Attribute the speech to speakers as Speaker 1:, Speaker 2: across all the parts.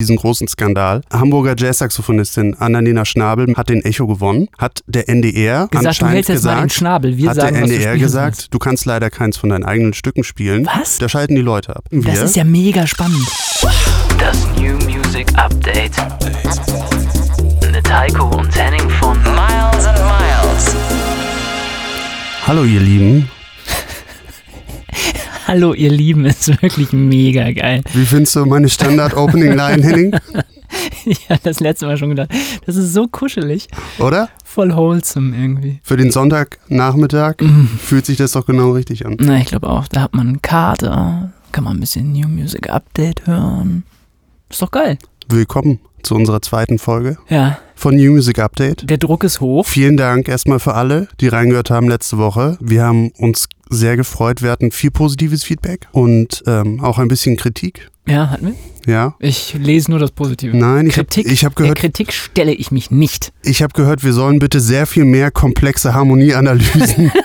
Speaker 1: diesen großen Skandal. Hamburger Jazzsaxophonistin Annalena Schnabel hat den Echo gewonnen, hat der NDR
Speaker 2: Gesagt, du
Speaker 1: anscheinend
Speaker 2: hältst jetzt mal den
Speaker 1: gesagt,
Speaker 2: Schnabel. Wir
Speaker 1: hat
Speaker 2: sagen,
Speaker 1: der NDR gesagt,
Speaker 2: sollst.
Speaker 1: du kannst leider keins von deinen eigenen Stücken spielen.
Speaker 2: Was?
Speaker 1: Da schalten die Leute ab. Wir?
Speaker 2: Das ist ja mega spannend.
Speaker 3: Das New Music Update. Mit Heiko und Henning von Miles and Miles.
Speaker 1: Hallo ihr Lieben,
Speaker 2: Hallo, ihr Lieben, ist wirklich mega geil.
Speaker 1: wie findest du meine Standard-Opening-Line, Henning?
Speaker 2: Ja, das letzte Mal schon gedacht. Das ist so kuschelig.
Speaker 1: Oder?
Speaker 2: Voll wholesome irgendwie.
Speaker 1: Für den Sonntagnachmittag
Speaker 2: Mhm.
Speaker 1: fühlt sich das doch genau richtig an.
Speaker 2: Na, ich glaube auch. Da hat man einen Kater. Kann man ein bisschen New Music Update hören. Ist doch geil.
Speaker 1: Willkommen zu unserer zweiten Folge
Speaker 2: Ja,
Speaker 1: von New Music Update.
Speaker 2: der Druck ist hoch.
Speaker 1: Vielen Dank erstmal für alle, die reingehört haben letzte Woche. Wir haben uns sehr gefreut. Wir hatten viel positives Feedback und ähm, auch ein bisschen Kritik.
Speaker 2: Ja, hatten wir?
Speaker 1: Ja.
Speaker 2: Ich lese nur das Positive.
Speaker 1: Nein, ich habe
Speaker 2: Kritik,
Speaker 1: ich hab
Speaker 2: der
Speaker 1: gehört,
Speaker 2: Kritik stelle ich mich nicht.
Speaker 1: ich hab gehört, wir sollen bitte sehr viel mehr komplexe Harmonieanalysen.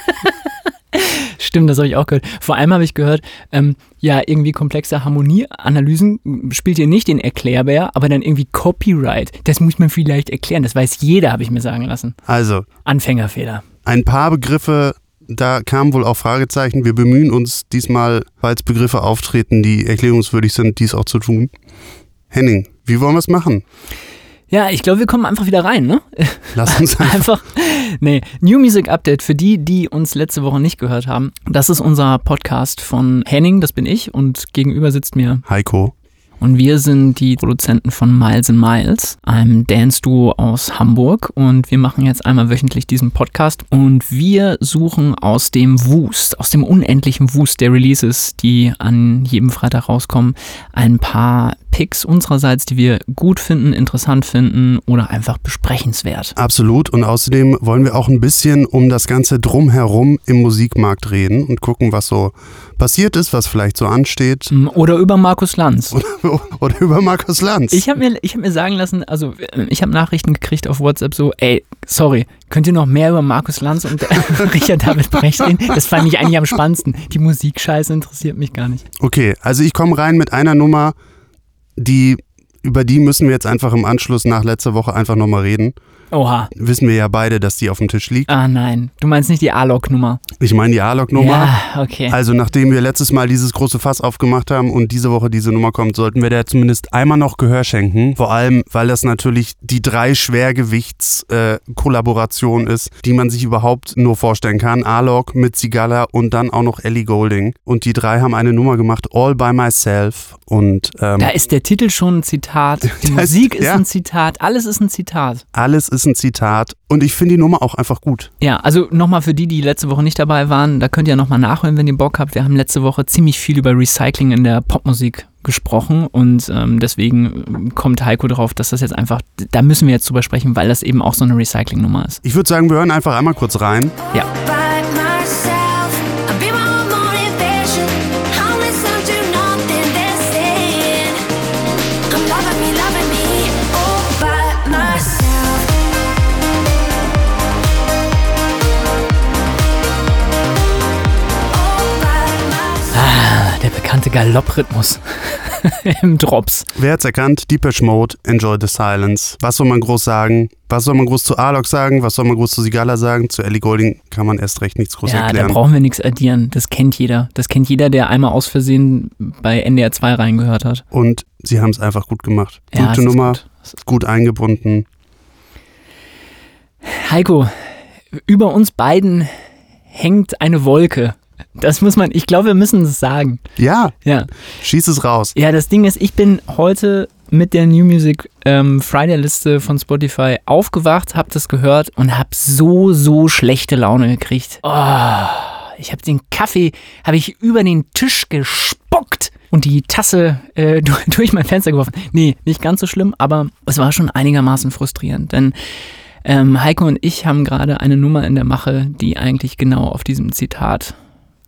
Speaker 2: Stimmt, das habe ich auch gehört. Vor allem habe ich gehört, ähm, ja, irgendwie komplexe Harmonieanalysen spielt ihr nicht den Erklärbär, aber dann irgendwie Copyright. Das muss man vielleicht erklären. Das weiß jeder, habe ich mir sagen lassen.
Speaker 1: also,
Speaker 2: Anfängerfehler.
Speaker 1: ein paar Begriffe, da kamen wohl auch Fragezeichen. Wir bemühen uns diesmal, falls Begriffe auftreten, die erklärungswürdig sind, dies auch zu tun. Henning, wie wollen wir es machen?
Speaker 2: Ja, ich glaube, wir kommen einfach wieder rein, ne?
Speaker 1: Lass uns einfach.
Speaker 2: Einfach, nee, New Music Update für die, die uns letzte Woche nicht gehört haben. Das ist unser Podcast von Henning, das bin ich, und gegenüber sitzt mir
Speaker 1: Heiko.
Speaker 2: Und wir sind die Produzenten von Miles and Miles, einem Dance-Duo aus Hamburg. Und wir machen jetzt einmal wöchentlich diesen Podcast. Und wir suchen aus dem Wust, aus dem unendlichen Wust der Releases, die an jedem Freitag rauskommen, ein paar Picks unsererseits, die wir gut finden, interessant finden oder einfach besprechenswert.
Speaker 1: Absolut. Und außerdem wollen wir auch ein bisschen um das Ganze drumherum im Musikmarkt reden und gucken, was so passiert ist, was vielleicht so ansteht.
Speaker 2: Oder über Markus Lanz.
Speaker 1: Oder, oder über Markus Lanz.
Speaker 2: Ich habe mir, ich hab mir sagen lassen, also äh, ich habe Nachrichten gekriegt auf WhatsApp so, ey, sorry, könnt ihr noch mehr über Markus Lanz und Richard David Brecht reden? Das fand ich eigentlich am spannendsten. Die Musikscheiße interessiert mich gar nicht.
Speaker 1: Okay, also ich komme rein mit einer Nummer, die über die müssen wir jetzt einfach im Anschluss nach letzter Woche einfach nochmal reden.
Speaker 2: Oha.
Speaker 1: Wissen wir ja beide, dass die auf dem Tisch liegt.
Speaker 2: Ah nein, du meinst nicht die A-Log-Nummer.
Speaker 1: Ich meine die A-Log-Nummer.
Speaker 2: Ja, okay.
Speaker 1: Also nachdem wir letztes Mal dieses große Fass aufgemacht haben und diese Woche diese Nummer kommt, sollten wir der zumindest einmal noch Gehör schenken. Vor allem, weil das natürlich die drei Schwergewichts-Kollaboration ist, die man sich überhaupt nur vorstellen kann. A-Log mit Sigala und dann auch noch Ellie Golding. Und die drei haben eine Nummer gemacht, All by Myself. Und ähm,
Speaker 2: Da ist der Titel schon ein Zitat, die
Speaker 1: ist-
Speaker 2: Musik ist
Speaker 1: ja.
Speaker 2: ein Zitat, alles ist ein Zitat.
Speaker 1: alles ist ein Zitat. Und ich finde die Nummer auch einfach gut.
Speaker 2: Ja, also nochmal für die, die letzte Woche nicht dabei waren, da könnt ihr nochmal nachhören, wenn ihr Bock habt. Wir haben letzte Woche ziemlich viel über Recycling in der Popmusik gesprochen und ähm, deswegen ähm, kommt Heiko drauf, dass das jetzt einfach, da müssen wir jetzt drüber sprechen, weil das eben auch so eine Recycling-Nummer ist.
Speaker 1: Ich würde sagen, wir hören einfach einmal kurz rein.
Speaker 2: Ja. Galopprhythmus im Drops.
Speaker 1: Wer hat's erkannt? Deepesh Mode, Enjoy the Silence. Was soll man groß sagen? Was soll man groß zu Alok sagen? Was soll man groß zu Sigala sagen? Zu Ellie Golding kann man erst recht nichts groß
Speaker 2: Ja, da
Speaker 1: erklären.
Speaker 2: brauchen wir nichts addieren. Das kennt jeder. Das kennt jeder, der einmal aus Versehen bei NDR 2 reingehört hat.
Speaker 1: Und sie haben es einfach gut gemacht.
Speaker 2: Ja,
Speaker 1: Gute Nummer,
Speaker 2: gut.
Speaker 1: Gut eingebunden.
Speaker 2: Heiko, über uns beiden hängt eine Wolke. Das muss man, ich glaube, wir müssen es sagen.
Speaker 1: Ja,
Speaker 2: Ja.
Speaker 1: schieß es raus.
Speaker 2: Ja, das Ding ist, ich bin heute mit der New Music ähm, Friday-Liste von Spotify aufgewacht, hab das gehört und hab so, so schlechte Laune gekriegt. Oh, ich habe den Kaffee, habe ich über den Tisch gespuckt und die Tasse äh, durch, durch mein Fenster geworfen. Nee, nicht ganz so schlimm, aber es war schon einigermaßen frustrierend, denn ähm, Heiko und ich haben gerade eine Nummer in der Mache, die eigentlich genau auf diesem Zitat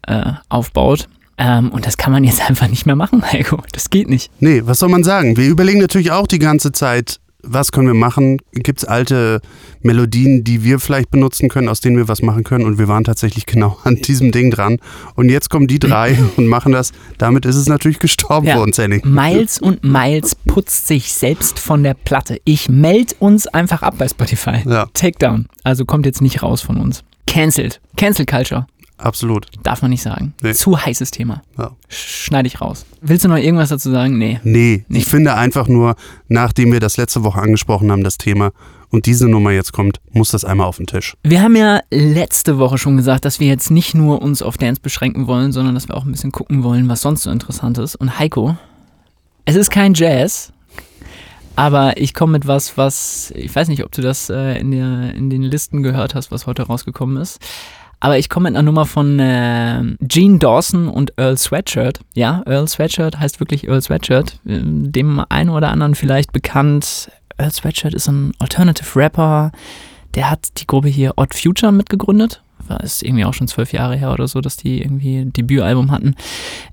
Speaker 2: äh, aufbaut. Ähm, und das kann man jetzt einfach nicht mehr machen, Heiko. Das geht nicht.
Speaker 1: Nee, was soll man sagen? Wir überlegen natürlich auch die ganze Zeit, was können wir machen? Gibt es alte Melodien, die wir vielleicht benutzen können, aus denen wir was machen können? Und wir waren tatsächlich genau an diesem Ding dran. Und jetzt kommen die drei und machen das. Damit ist es natürlich gestorben
Speaker 2: Ja.
Speaker 1: für uns, Henning.
Speaker 2: Miles und Miles putzt sich selbst von der Platte. Ich melde uns einfach ab bei Spotify.
Speaker 1: Ja.
Speaker 2: Takedown. Also kommt jetzt nicht raus von uns. Cancelled. Cancel Culture.
Speaker 1: Absolut.
Speaker 2: Darf man nicht sagen.
Speaker 1: Nee.
Speaker 2: Zu heißes Thema.
Speaker 1: Ja.
Speaker 2: Schneide ich raus. Willst du noch irgendwas dazu sagen? Nee.
Speaker 1: Nee,
Speaker 2: Nee.
Speaker 1: ich finde einfach nur, nachdem wir das letzte Woche angesprochen haben, das Thema, und diese Nummer jetzt kommt, muss das einmal auf den Tisch.
Speaker 2: Wir haben ja letzte Woche schon gesagt, dass wir jetzt nicht nur uns auf Dance beschränken wollen, sondern dass wir auch ein bisschen gucken wollen, was sonst so interessant ist. Und Heiko, es ist kein Jazz, aber ich komme mit was, was, ich weiß nicht, ob du das äh, in, der, in den Listen gehört hast, was heute rausgekommen ist. Aber ich komme mit einer Nummer von äh, Gene Dawson und Earl Sweatshirt. Ja, Earl Sweatshirt heißt wirklich Earl Sweatshirt. Äh, Dem einen oder anderen vielleicht bekannt. Earl Sweatshirt ist ein Alternative Rapper. Der hat die Gruppe hier Odd Future mitgegründet. War ist irgendwie auch schon zwölf Jahre her oder so, dass die irgendwie ein Debütalbum hatten.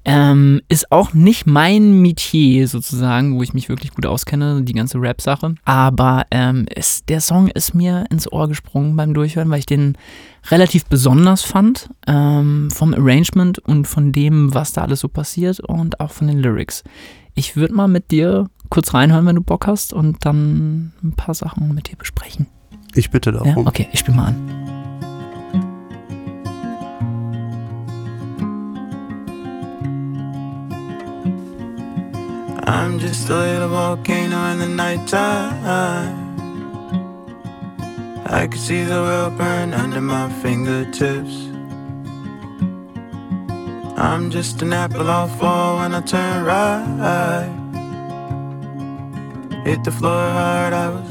Speaker 2: Ähm, ist auch nicht mein Metier sozusagen, wo ich mich wirklich gut auskenne, die ganze Rap-Sache. Aber ähm, ist, der Song ist mir ins Ohr gesprungen beim Durchhören, weil ich den relativ besonders fand. Ähm, vom Arrangement und von dem, was da alles so passiert und auch von den Lyrics. Ich würde mal mit dir kurz reinhören, wenn du Bock hast und dann ein paar Sachen mit dir besprechen.
Speaker 1: Ich bitte
Speaker 2: Ja?
Speaker 1: darum.
Speaker 2: Okay, ich spiel mal an.
Speaker 4: I'm just a little volcano in the nighttime. I can see the world burn under my fingertips. I'm just an apple I'll fall when I turn right. Hit the floor hard, I was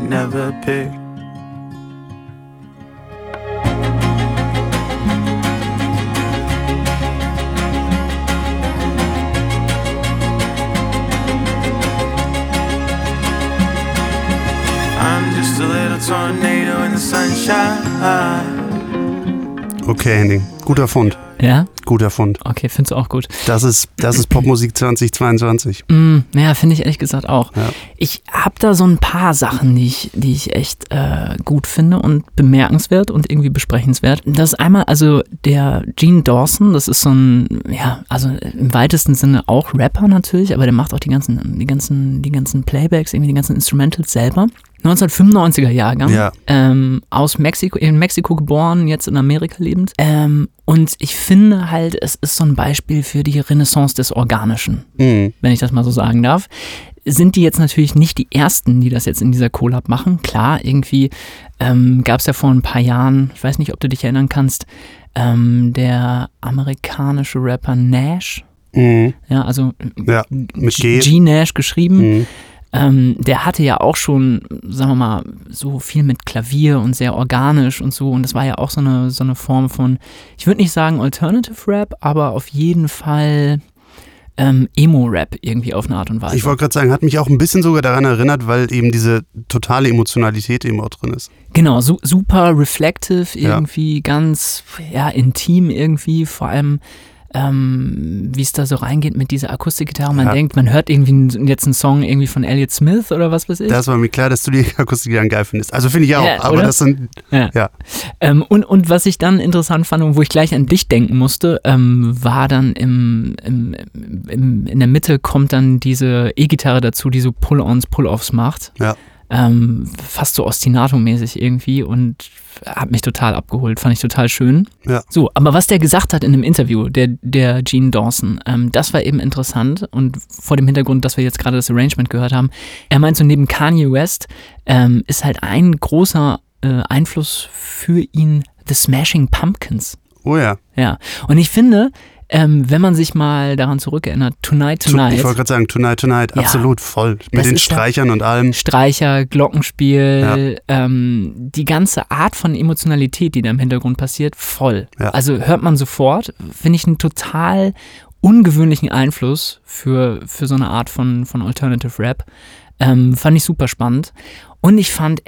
Speaker 4: never picked.
Speaker 1: Okay, Henning. Guter Fund.
Speaker 2: Ja?
Speaker 1: Guter Fund.
Speaker 2: Okay, findest du auch gut.
Speaker 1: Das ist, das ist Popmusik 2022.
Speaker 2: Mm, ja, finde ich ehrlich gesagt auch.
Speaker 1: Ja.
Speaker 2: Ich habe da so ein paar Sachen, die ich, die ich echt äh, gut finde und bemerkenswert und irgendwie besprechenswert. Das ist einmal, also der Gene Dawson, das ist so ein, ja, also im weitesten Sinne auch Rapper natürlich, aber der macht auch die ganzen, die ganzen, die ganzen Playbacks, irgendwie die ganzen Instrumentals selber. 1995er Jahrgang,
Speaker 1: Ja.
Speaker 2: ähm, aus Mexiko, in Mexiko geboren, jetzt in Amerika lebend. Ähm, und ich finde halt, es ist so ein Beispiel für die Renaissance des Organischen
Speaker 1: Mhm.
Speaker 2: wenn ich das mal so sagen darf. Sind die jetzt natürlich nicht die ersten, die das jetzt in dieser Collab machen. Klar, irgendwie ähm, gab es ja vor ein paar Jahren, ich weiß nicht, ob du dich erinnern kannst, ähm, der amerikanische Rapper Nash,
Speaker 1: Mhm.
Speaker 2: ja, also
Speaker 1: Ja, mit G.
Speaker 2: G Nash geschrieben,
Speaker 1: Mhm.
Speaker 2: Ähm, der hatte ja auch schon, sagen wir mal, so viel mit Klavier und sehr organisch und so. Und das war ja auch so eine, so eine Form von, ich würde nicht sagen Alternative Rap, aber auf jeden Fall ähm, Emo-Rap irgendwie auf eine Art und Weise.
Speaker 1: Ich wollte gerade sagen, hat mich auch ein bisschen sogar daran erinnert, weil eben diese totale Emotionalität eben auch drin ist.
Speaker 2: Genau, su super reflective,
Speaker 1: Ja.
Speaker 2: irgendwie ganz ja, intim irgendwie, vor allem ähm, wie es da so reingeht mit dieser Akustikgitarre. Man
Speaker 1: Ja.
Speaker 2: denkt, man hört irgendwie jetzt einen Song irgendwie von Elliott Smith oder was weiß ich.
Speaker 1: Das war mir klar, dass du die Akustik dann geil findest. Also finde ich auch,
Speaker 2: Ja,
Speaker 1: aber
Speaker 2: oder?
Speaker 1: das sind,
Speaker 2: Ja.
Speaker 1: ja.
Speaker 2: Ähm, und, und was ich dann interessant fand und wo ich gleich an dich denken musste, ähm, war dann im, im, im, in der Mitte kommt dann diese E-Gitarre dazu, die so Pull-ons, Pull-offs macht.
Speaker 1: Ja.
Speaker 2: Ähm, fast so Ostinato-mäßig irgendwie und hat mich total abgeholt, fand ich total schön.
Speaker 1: Ja.
Speaker 2: So, aber was der gesagt hat in einem Interview, der, der Gene Dawson, ähm, das war eben interessant und vor dem Hintergrund, dass wir jetzt gerade das Arrangement gehört haben, er meint so neben Kanye West ähm, ist halt ein großer äh, Einfluss für ihn The Smashing Pumpkins.
Speaker 1: Oh ja.
Speaker 2: Ja, und ich finde, ähm, wenn man sich mal daran zurückerinnert, Tonight Tonight,
Speaker 1: Ich wollte gerade sagen, Tonight Tonight,
Speaker 2: Ja.
Speaker 1: absolut voll. Mit den
Speaker 2: ja-
Speaker 1: Streichern und allem.
Speaker 2: Streicher, Glockenspiel, ähm, die ganze Art von Emotionalität, die da im Hintergrund passiert, voll.
Speaker 1: Ja.
Speaker 2: Also hört man sofort, finde ich einen total ungewöhnlichen Einfluss für, für so eine Art von, von Alternative Rap. Ähm, fand ich super spannend. Und ich fand,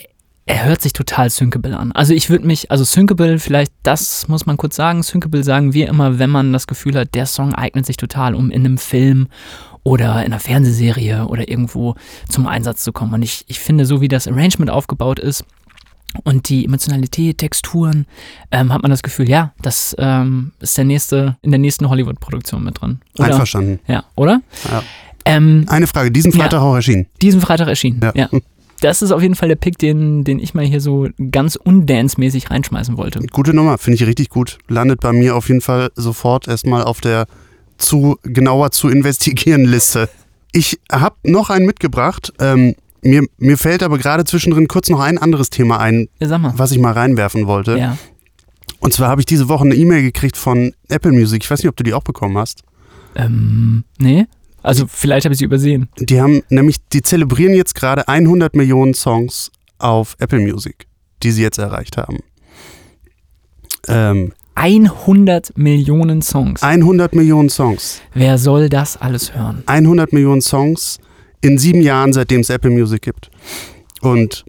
Speaker 2: er hört sich total Syncable an. Also ich würde mich, also Syncable, vielleicht das muss man kurz sagen, Syncable sagen wir immer, wenn man das Gefühl hat, der Song eignet sich total, um in einem Film oder in einer Fernsehserie oder irgendwo zum Einsatz zu kommen. Und ich, ich finde, so wie das Arrangement aufgebaut ist, und die Emotionalität, Texturen, ähm, hat man das Gefühl, ja, das ähm, ist der nächste, in der nächsten Hollywood-Produktion mit drin. Oder?
Speaker 1: Einverstanden.
Speaker 2: Ja, oder?
Speaker 1: Ja.
Speaker 2: Ähm,
Speaker 1: Eine Frage, diesen
Speaker 2: Ja.
Speaker 1: Freitag auch erschienen.
Speaker 2: diesen Freitag erschienen.
Speaker 1: Ja.
Speaker 2: Ja. Das ist auf jeden Fall der Pick, den, den ich mal hier so ganz undance-mäßig reinschmeißen wollte.
Speaker 1: Gute Nummer, finde ich richtig gut. Landet bei mir auf jeden Fall sofort erstmal auf der zu genauer zu investigieren Liste. Ich habe noch einen mitgebracht. Ähm, mir, mir fällt aber gerade zwischendrin kurz noch ein anderes Thema ein,
Speaker 2: Ja,
Speaker 1: was ich mal reinwerfen wollte.
Speaker 2: Ja.
Speaker 1: Und zwar habe ich diese Woche eine E-Mail gekriegt von Apple Music. Ich weiß nicht, ob du die auch bekommen hast.
Speaker 2: Ähm, nee? Also vielleicht habe ich sie übersehen.
Speaker 1: Die haben nämlich, die zelebrieren jetzt gerade 100 Millionen Songs auf Apple Music, die sie jetzt erreicht haben. Ähm,
Speaker 2: 100 Millionen Songs.
Speaker 1: 100 Millionen Songs.
Speaker 2: Wer soll das alles hören?
Speaker 1: 100 Millionen Songs in sieben Jahren, seitdem es Apple Music gibt. Und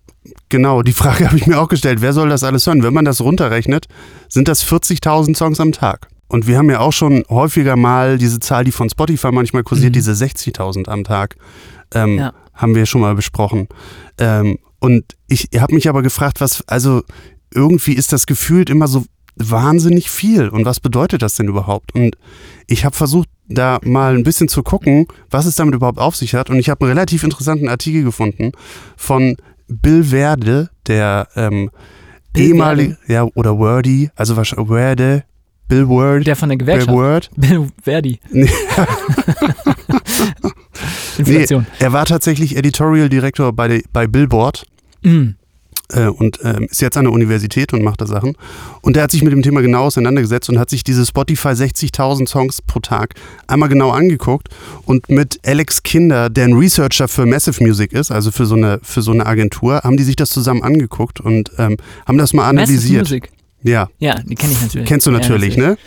Speaker 1: genau, die Frage habe ich mir auch gestellt, wer soll das alles hören? Wenn man das runterrechnet, sind das 40.000 Songs am Tag. Und wir haben ja auch schon häufiger mal diese Zahl, die von Spotify manchmal kursiert,
Speaker 2: Mhm.
Speaker 1: diese 60.000 am Tag, ähm,
Speaker 2: Ja.
Speaker 1: haben wir schon mal besprochen. Ähm, und ich habe mich aber gefragt, was, also irgendwie ist das gefühlt immer so wahnsinnig viel. Und was bedeutet das denn überhaupt? Und ich habe versucht, da mal ein bisschen zu gucken, was es damit überhaupt auf sich hat. Und ich habe einen relativ interessanten Artikel gefunden von Bill Werde, der ähm, ehemalige, ja, oder Wordy, also wahrscheinlich Werde, Bill Word,
Speaker 2: Der von der
Speaker 1: Bill
Speaker 2: Gewerkschaft.
Speaker 1: Word.
Speaker 2: Bill Verdi.
Speaker 1: Nee.
Speaker 2: Inflation.
Speaker 1: Er war tatsächlich Editorial Director bei, de- bei Billboard
Speaker 2: Mm.
Speaker 1: äh, und ähm, ist jetzt an der Universität und macht da Sachen. Und der hat sich mit dem Thema genau auseinandergesetzt und hat sich diese Spotify 60.000 Songs pro Tag einmal genau angeguckt und mit Alex Kinder, der ein Researcher für Massive Music ist, also für so eine, für so eine Agentur, haben die sich das zusammen angeguckt und ähm, haben das mal
Speaker 2: Massive
Speaker 1: analysiert.
Speaker 2: Music.
Speaker 1: Ja,
Speaker 2: Ja, die kenne ich natürlich.
Speaker 1: Kennst du
Speaker 2: Ja,
Speaker 1: natürlich, ne?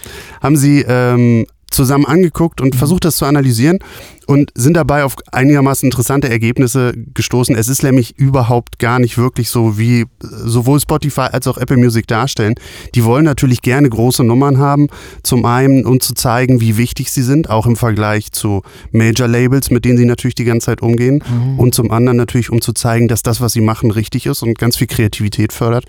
Speaker 1: Haben sie ähm, zusammen angeguckt und versucht, das zu analysieren und sind dabei auf einigermaßen interessante Ergebnisse gestoßen. Es ist nämlich überhaupt gar nicht wirklich so, wie äh, sowohl Spotify als auch Apple Music darstellen. Die wollen natürlich gerne große Nummern haben, zum einen, um zu zeigen, wie wichtig sie sind, auch im Vergleich zu Major Labels, mit denen sie natürlich die ganze Zeit umgehen. Und zum anderen natürlich, um zu zeigen, dass das, was sie machen, richtig ist und ganz viel Kreativität fördert.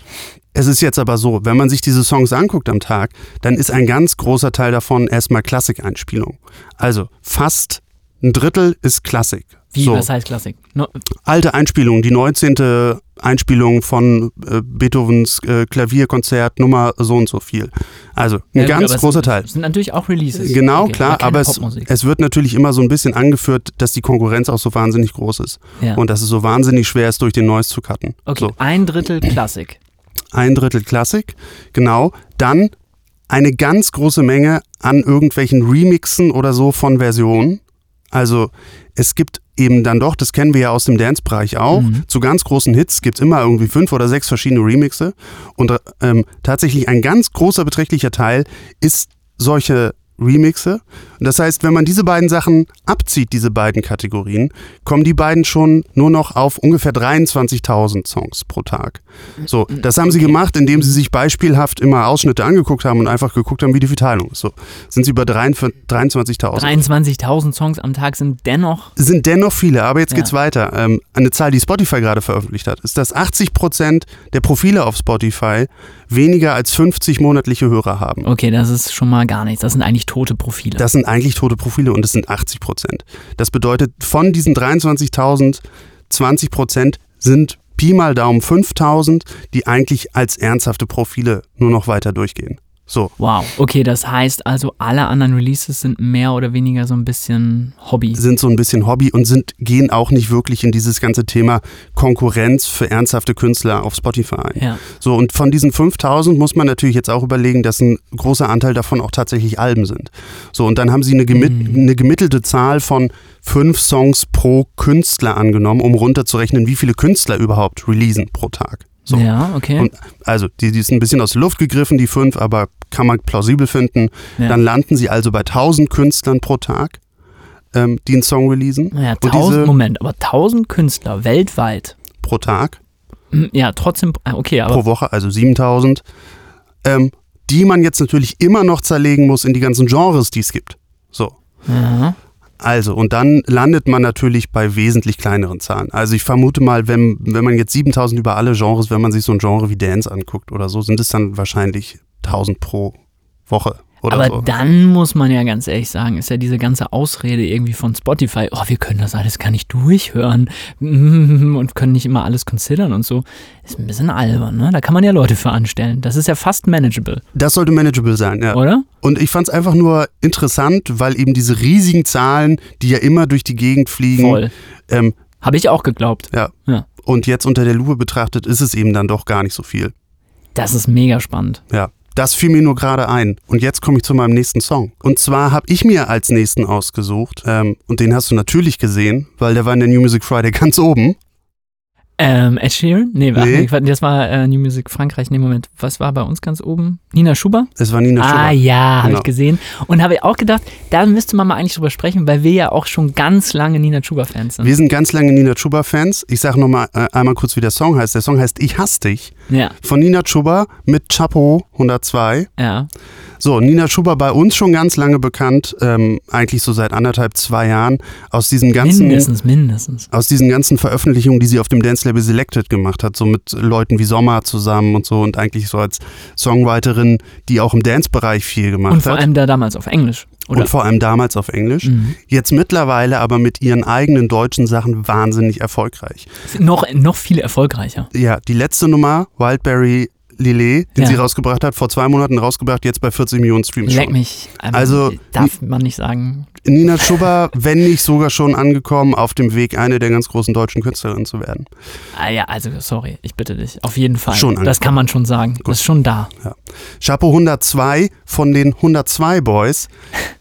Speaker 1: Es ist jetzt aber so, wenn man sich diese Songs anguckt am Tag, dann ist ein ganz großer Teil davon erstmal Klassikeinspielung. Also fast ein Drittel ist Klassik.
Speaker 2: Wie,
Speaker 1: so,
Speaker 2: was heißt Klassik? No,
Speaker 1: alte Einspielungen, die 19. Einspielung von äh, Beethovens äh, Klavierkonzert Nummer so und so viel. Also ein
Speaker 2: ja,
Speaker 1: ganz
Speaker 2: es
Speaker 1: großer
Speaker 2: sind,
Speaker 1: Teil.
Speaker 2: sind natürlich auch Releases.
Speaker 1: Genau,
Speaker 2: Okay,
Speaker 1: klar, aber es, es wird natürlich immer so ein bisschen angeführt, dass die Konkurrenz auch so wahnsinnig groß ist.
Speaker 2: Ja.
Speaker 1: Und dass es so wahnsinnig schwer ist, durch den Noise zu cutten.
Speaker 2: Okay,
Speaker 1: So.
Speaker 2: ein Drittel Klassik.
Speaker 1: Ein Drittel Klassik, genau. Dann eine ganz große Menge an irgendwelchen Remixen oder so von Versionen. Also es gibt eben dann doch, das kennen wir ja aus dem Dance-Bereich auch,
Speaker 2: Mhm.
Speaker 1: zu ganz großen Hits gibt es immer irgendwie fünf oder sechs verschiedene Remixe. Und ähm, tatsächlich ein ganz großer beträchtlicher Teil ist solche Remixe. Und das heißt, wenn man diese beiden Sachen abzieht, diese beiden Kategorien, kommen die beiden schon nur noch auf ungefähr 23.000 Songs pro Tag. So, das haben sie gemacht, indem sie sich beispielhaft immer Ausschnitte angeguckt haben und einfach geguckt haben, wie die Verteilung ist. So, sind sie 23 23.000.
Speaker 2: 23.000 Songs am Tag sind dennoch.
Speaker 1: Sind dennoch viele, aber jetzt
Speaker 2: Ja.
Speaker 1: geht's weiter. Ähm, eine Zahl, die Spotify gerade veröffentlicht hat, ist, dass 80% der Profile auf Spotify weniger als 50 monatliche Hörer haben.
Speaker 2: Okay, das ist schon mal gar nichts. Das sind eigentlich tote Profile.
Speaker 1: Das sind eigentlich tote Profile und es sind 80 Prozent. Das bedeutet, von diesen 23.000, 20 Prozent sind Pi mal Daumen 5.000, die eigentlich als ernsthafte Profile nur noch weiter durchgehen. So,
Speaker 2: wow. Okay, das heißt also, alle anderen Releases sind mehr oder weniger so ein bisschen Hobby.
Speaker 1: sind so ein bisschen Hobby und sind, gehen auch nicht wirklich in dieses ganze Thema Konkurrenz für ernsthafte Künstler auf Spotify ein.
Speaker 2: Ja.
Speaker 1: So, und von diesen 5000 muss man natürlich jetzt auch überlegen, dass ein großer Anteil davon auch tatsächlich Alben sind. So, und dann haben sie eine, gemit
Speaker 2: Mhm.
Speaker 1: eine gemittelte Zahl von fünf Songs pro Künstler angenommen, um runterzurechnen, wie viele Künstler überhaupt releasen pro Tag. So.
Speaker 2: Ja, okay.
Speaker 1: Und also, die, die ist ein bisschen aus der Luft gegriffen, die fünf, aber kann man plausibel finden.
Speaker 2: ja.
Speaker 1: Dann landen sie also bei 1000 Künstlern pro Tag, ähm, die einen Song releasen.
Speaker 2: naja,
Speaker 1: und
Speaker 2: 1000,
Speaker 1: diese-
Speaker 2: Moment, aber 1000 Künstler weltweit.
Speaker 1: Pro Tag,
Speaker 2: Hm, Ja, trotzdem, ah, okay, aber
Speaker 1: pro Woche, also 7000. Ähm, die man jetzt natürlich immer noch zerlegen muss in die ganzen Genres, die es gibt. So.
Speaker 2: ja.
Speaker 1: Also, und dann landet man natürlich bei wesentlich kleineren Zahlen. Also ich vermute mal, wenn, wenn man jetzt 7000 über alle Genres, wenn man sich so ein Genre wie Dance anguckt oder so, sind es dann wahrscheinlich 1000 pro Woche oder
Speaker 2: Aber
Speaker 1: so.
Speaker 2: dann muss man ja ganz ehrlich sagen, ist ja diese ganze Ausrede irgendwie von Spotify, oh, wir können das alles gar nicht durchhören und können nicht immer alles considern und so. Ist ein bisschen albern, ne? Da kann man ja Leute für anstellen. Das ist ja fast manageable,
Speaker 1: Das sollte manageable sein, ja.
Speaker 2: oder?
Speaker 1: Und ich fand es einfach nur interessant, weil eben diese riesigen Zahlen, die ja immer durch die Gegend fliegen,
Speaker 2: Voll.
Speaker 1: ähm,
Speaker 2: Habe ich auch geglaubt.
Speaker 1: ja.
Speaker 2: Ja.
Speaker 1: Und jetzt unter der Lupe betrachtet, ist es eben dann doch gar nicht so viel.
Speaker 2: Das ist mega spannend.
Speaker 1: Ja. Das fiel mir nur gerade ein. Und jetzt komme ich zu meinem nächsten Song. Und zwar habe ich mir als nächsten ausgesucht, ähm, und den hast du natürlich gesehen, weil der war in der New Music Friday ganz oben.
Speaker 2: Ähm, Ed Sheeran? Nee, warte,
Speaker 1: Nee.
Speaker 2: nee. das war äh, New Music Frankreich. Nee, Moment. Was war bei uns ganz oben? Nina Schuber?
Speaker 1: Es war Nina
Speaker 2: ah,
Speaker 1: Schubert.
Speaker 2: ja, habe
Speaker 1: Genau.
Speaker 2: ich gesehen. Und habe auch gedacht, da müsste man mal eigentlich drüber sprechen, weil wir ja auch schon ganz lange Nina Schuber-Fans sind.
Speaker 1: Wir sind ganz lange Nina Chuba-Fans. Ich sage nochmal äh, einmal kurz, wie der Song heißt. Der Song heißt Ich hasse dich
Speaker 2: Ja,
Speaker 1: von Nina Chuba mit Chapo 102.
Speaker 2: ja.
Speaker 1: So, Nina Schuber bei uns schon ganz lange bekannt, ähm, eigentlich so seit anderthalb, zwei Jahren, aus diesen ganzen,
Speaker 2: Mindestens, mindestens.
Speaker 1: aus diesen ganzen Veröffentlichungen, die sie auf dem Dance Label Selected gemacht hat, so mit Leuten wie Sommer zusammen und so und eigentlich so als Songwriterin, die auch im Dance-Bereich viel gemacht
Speaker 2: Und vor
Speaker 1: hat.
Speaker 2: allem da damals auf Englisch. Oder?
Speaker 1: und vor allem damals auf Englisch.
Speaker 2: Mhm.
Speaker 1: Jetzt mittlerweile aber mit ihren eigenen deutschen Sachen wahnsinnig erfolgreich.
Speaker 2: noch, noch viel erfolgreicher.
Speaker 1: Ja, die letzte Nummer, Wildberry Lillet, den
Speaker 2: Ja.
Speaker 1: sie rausgebracht hat, vor zwei Monaten rausgebracht, jetzt bei 40 Millionen Streams
Speaker 2: Leck
Speaker 1: schon.
Speaker 2: mich. Ähm,
Speaker 1: Also,
Speaker 2: darf man nicht sagen.
Speaker 1: Nina Schuber, wenn nicht sogar schon angekommen, auf dem Weg, eine der ganz großen deutschen Künstlerinnen zu werden.
Speaker 2: Ah ja, also sorry, ich bitte dich. Auf jeden Fall.
Speaker 1: Schon
Speaker 2: das kann man schon sagen. Das ist schon da.
Speaker 1: Chapeau 102 von den 102 Boys.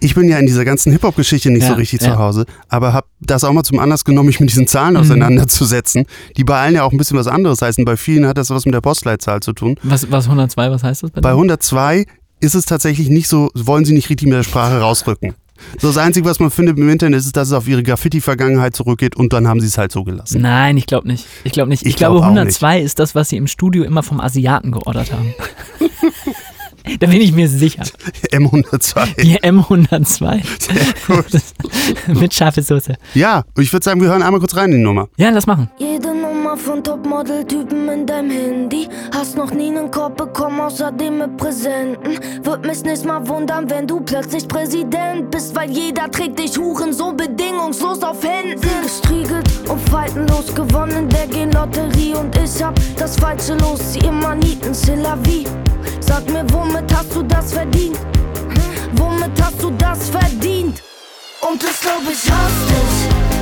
Speaker 1: Ich bin ja in dieser ganzen Hip-Hop-Geschichte nicht
Speaker 2: Ja,
Speaker 1: so richtig
Speaker 2: ja.
Speaker 1: zu Hause, aber habe das auch mal zum Anlass genommen, mich mit diesen Zahlen
Speaker 2: Mhm.
Speaker 1: auseinanderzusetzen, die bei allen ja auch ein bisschen was anderes heißen. Bei vielen hat das was mit der Postleitzahl zu tun.
Speaker 2: Was, was 102, was heißt das bei
Speaker 1: Bei
Speaker 2: dir?
Speaker 1: 102 ist es tatsächlich nicht so, wollen sie nicht richtig mit der Sprache rausrücken. So das Einzige, was man findet im Internet, ist, dass es auf ihre Graffiti-Vergangenheit zurückgeht und dann haben sie es halt so gelassen.
Speaker 2: Nein, ich glaube nicht. Ich glaube nicht. Ich,
Speaker 1: Ich
Speaker 2: glaube,
Speaker 1: glaub auch
Speaker 2: 102 ist das, was sie im Studio immer vom Asiaten geordert haben. da bin ich mir sicher.
Speaker 1: M102.
Speaker 2: Die M102. Mit scharfe Soße.
Speaker 1: Ja, ich würde sagen, wir hören einmal kurz rein in die Nummer.
Speaker 2: Ja, lass machen.
Speaker 5: Jede Nummer von Topmodel-Typen in deinem Handy. Hast noch nie nen Korb bekommen, außerdem mit Präsenten. Würd mich nicht mal wundern, wenn du plötzlich Präsident bist, weil jeder trägt dich Huren so bedingungslos auf Händen. Gestriegelt und faltenlos gewonnen, der G-Lotterie und ich hab das falsche Los, sie immer nieten, c'est la vie. Sag mir, womit hast du das verdient? Womit hast du das verdient? Und ich glaub, ich hasse dich.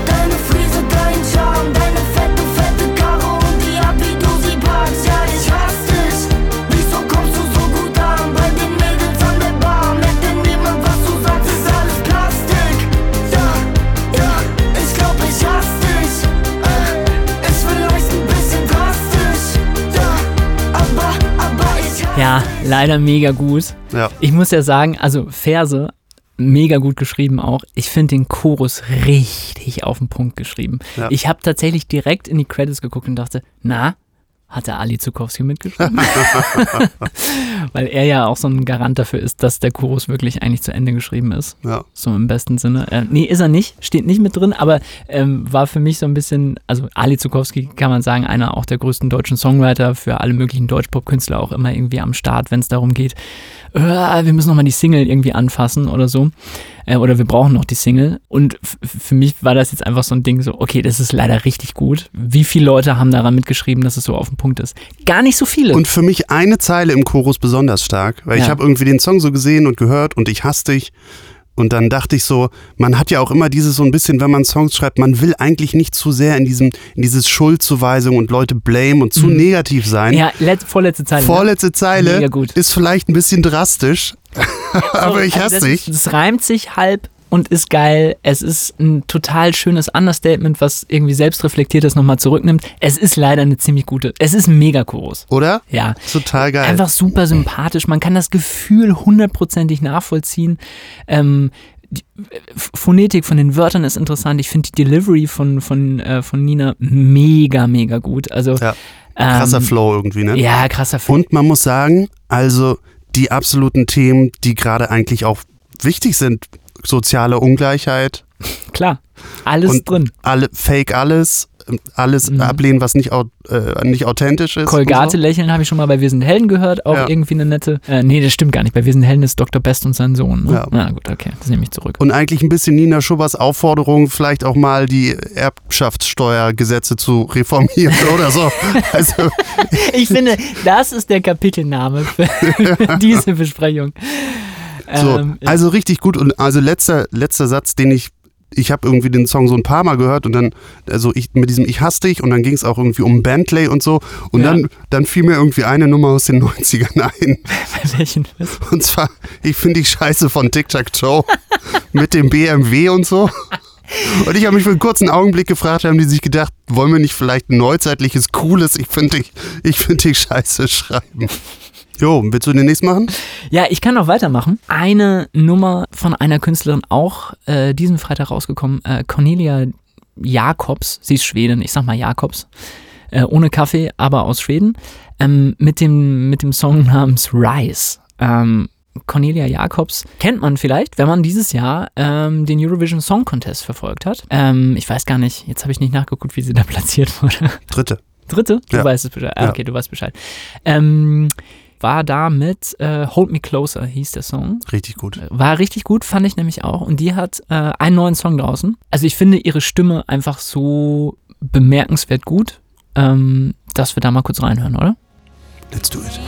Speaker 5: Deine Frise, dein Charme, deine fette, fette Karre und die wie du sie packst. Ja, ich hasse dich.
Speaker 2: Leider mega gut.
Speaker 1: Ja.
Speaker 2: Ich muss ja sagen, also Verse, mega gut geschrieben auch. Ich finde den Chorus richtig auf den Punkt geschrieben.
Speaker 1: Ja.
Speaker 2: Ich habe tatsächlich direkt in die Credits geguckt und dachte, na, hat der Ali Zukowski mitgeschrieben? Weil er ja auch so ein Garant dafür ist, dass der Chorus wirklich eigentlich zu Ende geschrieben ist.
Speaker 1: Ja.
Speaker 2: So im besten Sinne. Äh, nee, ist er nicht, steht nicht mit drin, aber ähm, war für mich so ein bisschen, also Ali Zukowski kann man sagen, einer auch der größten deutschen Songwriter für alle möglichen Deutschpop-Künstler auch immer irgendwie am Start, wenn es darum geht, äh, wir müssen nochmal die Single irgendwie anfassen oder so. Äh, oder wir brauchen noch die Single. Und für mich war das jetzt einfach so ein Ding, so, okay, das ist leider richtig gut. Wie viele Leute haben daran mitgeschrieben, dass es so auf den Punkt ist? Gar nicht so viele.
Speaker 1: Und für mich eine Zeile im Chorus besonders stark, weil ich
Speaker 2: Ja.
Speaker 1: habe irgendwie den Song so gesehen und gehört und ich hasse dich. Und dann dachte ich so, man hat ja auch immer dieses so ein bisschen, wenn man Songs schreibt, man will eigentlich nicht zu sehr in diesem, in dieses Schuldzuweisung und Leute blame und zu negativ sein.
Speaker 2: ja, let, vorletzte Zeile. ne?
Speaker 1: Vorletzte Zeile
Speaker 2: gut.
Speaker 1: ist vielleicht ein bisschen drastisch, aber ich hasse
Speaker 2: also das,
Speaker 1: dich.
Speaker 2: Das reimt sich halb und ist geil. Es ist ein total schönes Understatement, was irgendwie selbstreflektiertes nochmal zurücknimmt. Es ist leider eine ziemlich gute. Es ist ein Megachorus.
Speaker 1: Oder?
Speaker 2: Ja.
Speaker 1: Total geil.
Speaker 2: Einfach super sympathisch. Man kann das Gefühl hundertprozentig nachvollziehen. Ähm, die Phonetik von den Wörtern ist interessant. Ich finde die Delivery von, von, äh, von Nina mega, mega gut. Also,
Speaker 1: Ja. Krasser
Speaker 2: ähm,
Speaker 1: Flow irgendwie, ne?
Speaker 2: Ja, krasser Flow.
Speaker 1: Und man muss sagen, also die absoluten Themen, die gerade eigentlich auch wichtig sind, soziale Ungleichheit,
Speaker 2: Klar, alles
Speaker 1: und
Speaker 2: drin.
Speaker 1: alle Fake alles, alles
Speaker 2: Mhm.
Speaker 1: ablehnen, was nicht, äh, nicht authentisch ist.
Speaker 2: Kolgate
Speaker 1: und
Speaker 2: lächeln habe ich schon mal bei Wir sind Helden gehört, auch
Speaker 1: Ja.
Speaker 2: irgendwie eine nette. Äh, nee, das stimmt gar nicht. Bei Wir sind Helden ist Dr. Best und sein Sohn. Ne?
Speaker 1: Ja.
Speaker 2: Na gut, okay, das nehme ich zurück.
Speaker 1: so. Und eigentlich ein bisschen Nina Schubbers Aufforderung, vielleicht auch mal die Erbschaftssteuergesetze zu reformieren oder so. Also,
Speaker 2: Ich finde, das ist der Kapitelname für diese Besprechung.
Speaker 1: So.
Speaker 2: Ähm, ja.
Speaker 1: also richtig gut. Und also letzter, letzter Satz, den ich ich habe irgendwie den Song so ein paar Mal gehört und dann, also ich mit diesem Ich hasse dich und dann ging es auch irgendwie um Bentley und so und
Speaker 2: Ja.
Speaker 1: dann, dann fiel mir irgendwie eine Nummer aus den 90ern ein.
Speaker 2: bei welchen?
Speaker 1: Und zwar, ich finde die Scheiße von Tic Tac Toe mit dem BMW und so. Und ich habe mich für einen kurzen Augenblick gefragt, haben die sich gedacht, wollen wir nicht vielleicht ein neuzeitliches, cooles, ich finde ich, ich find die Scheiße schreiben. Jo, willst du den nächsten machen?
Speaker 2: Ja, ich kann noch weitermachen. Eine Nummer von einer Künstlerin auch äh, diesen Freitag rausgekommen, äh, Cornelia Jakobs, sie ist Schwedin, ich sag mal Jakobs, äh, ohne Kaffee, aber aus Schweden, ähm, mit, dem, mit dem Song namens Rise. Ähm, Cornelia Jakobs kennt man vielleicht, wenn man dieses Jahr ähm, den Eurovision Song Contest verfolgt hat. Ähm, ich weiß gar nicht, jetzt habe ich nicht nachgeguckt, wie sie da platziert wurde.
Speaker 1: Dritte.
Speaker 2: Dritte? Du
Speaker 1: Ja.
Speaker 2: weißt es Bescheid. Ah,
Speaker 1: Ja.
Speaker 2: okay, du weißt Bescheid. Ähm, war da mit äh, Hold Me Closer, hieß der Song.
Speaker 1: Richtig gut.
Speaker 2: War richtig gut, fand ich nämlich auch. Und die hat äh, einen neuen Song draußen. Also ich finde ihre Stimme einfach bemerkenswert gut, ähm, dass wir da mal kurz reinhören, oder?
Speaker 1: Let's do it.